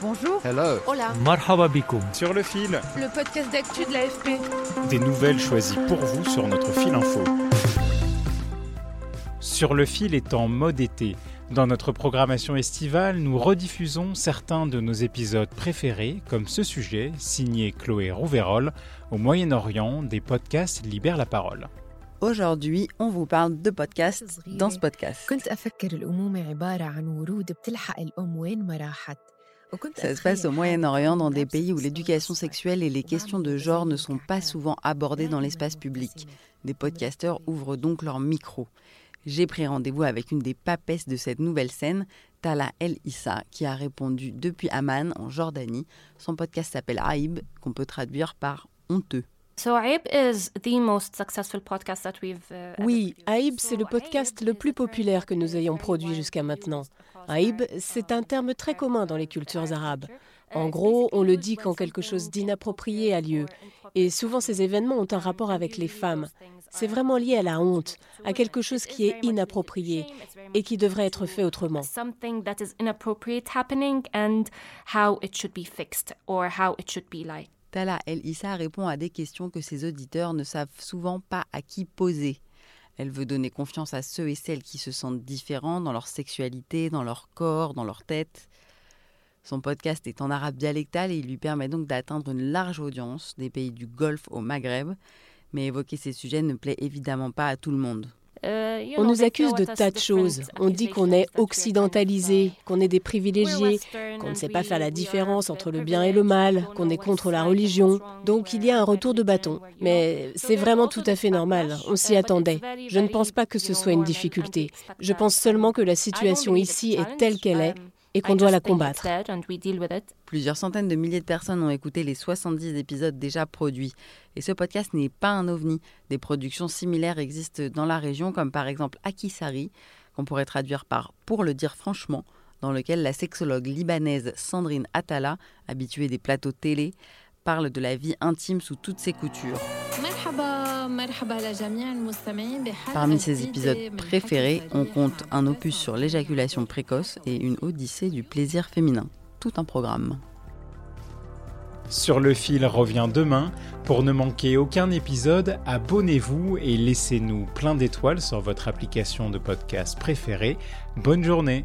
Bonjour. Hello. Hola. Marhaba. Sur le fil, Le podcast d'actu de l'AFP. des nouvelles choisies pour vous sur notre fil info. Sur le fil est en mode été. Dans notre programmation estivale, nous rediffusons certains de nos épisodes préférés, comme ce sujet, signé Chloé Rouverol, au Moyen-Orient, des podcasts libèrent la parole. Aujourd'hui, on vous parle de podcasts dans ce podcast. Ça se passe au Moyen-Orient, dans des pays où l'éducation sexuelle et les questions de genre ne sont pas souvent abordées dans l'espace public. Des podcasteurs ouvrent donc leur micro. J'ai pris rendez-vous avec une des papesses de cette nouvelle scène, Tala El Issa, qui a répondu depuis Amman, en Jordanie. Son podcast s'appelle Aïb, qu'on peut traduire par honteux. Oui, Aïb, c'est le podcast le plus populaire que nous ayons produit jusqu'à maintenant. Aïb, c'est un terme très commun dans les cultures arabes. En gros, on le dit quand quelque chose d'inapproprié a lieu. Et souvent, ces événements ont un rapport avec les femmes. C'est vraiment lié à la honte, à quelque chose qui est inapproprié et qui devrait être fait autrement. Something that is inappropriate happening and how it should be fixed or how it should be like. Tala El Issa répond à des questions que ses auditeurs ne savent souvent pas à qui poser. Elle veut donner confiance à ceux et celles qui se sentent différents dans leur sexualité, dans leur corps, dans leur tête. Son podcast est en arabe dialectal et il lui permet donc d'atteindre une large audience des pays du Golfe au Maghreb. Mais évoquer ces sujets ne plaît évidemment pas à tout le monde. Uh, you On nous accuse de tas de choses. On dit qu'on est occidentalisé, qu'on est des privilégiés, qu'on ne sait pas faire la différence entre le bien et le mal, qu'on est contre la religion. Donc il y a un retour de bâton. Mais c'est vraiment tout à fait normal. On uh, s'y attendait. Je ne pense pas que ce soit une difficulté. Je pense seulement and que la situation ici est telle qu'elle est challenge. et Um, qu'on doit la combattre. Plusieurs centaines de milliers de personnes ont écouté les 70 épisodes déjà produits. Et ce podcast n'est pas un ovni. Des productions similaires existent dans la région, comme par exemple Akisari, qu'on pourrait traduire par Pour le dire franchement, dans lequel la sexologue libanaise Sandrine Attala, habituée des plateaux télé, parle de la vie intime sous toutes ses coutures. Parmi ses épisodes préférés, on compte un opus sur l'éjaculation précoce et une odyssée du plaisir féminin. Tout un programme. Sur le fil revient demain. Pour ne manquer aucun épisode, abonnez-vous et laissez-nous plein d'étoiles sur votre application de podcast préférée. Bonne journée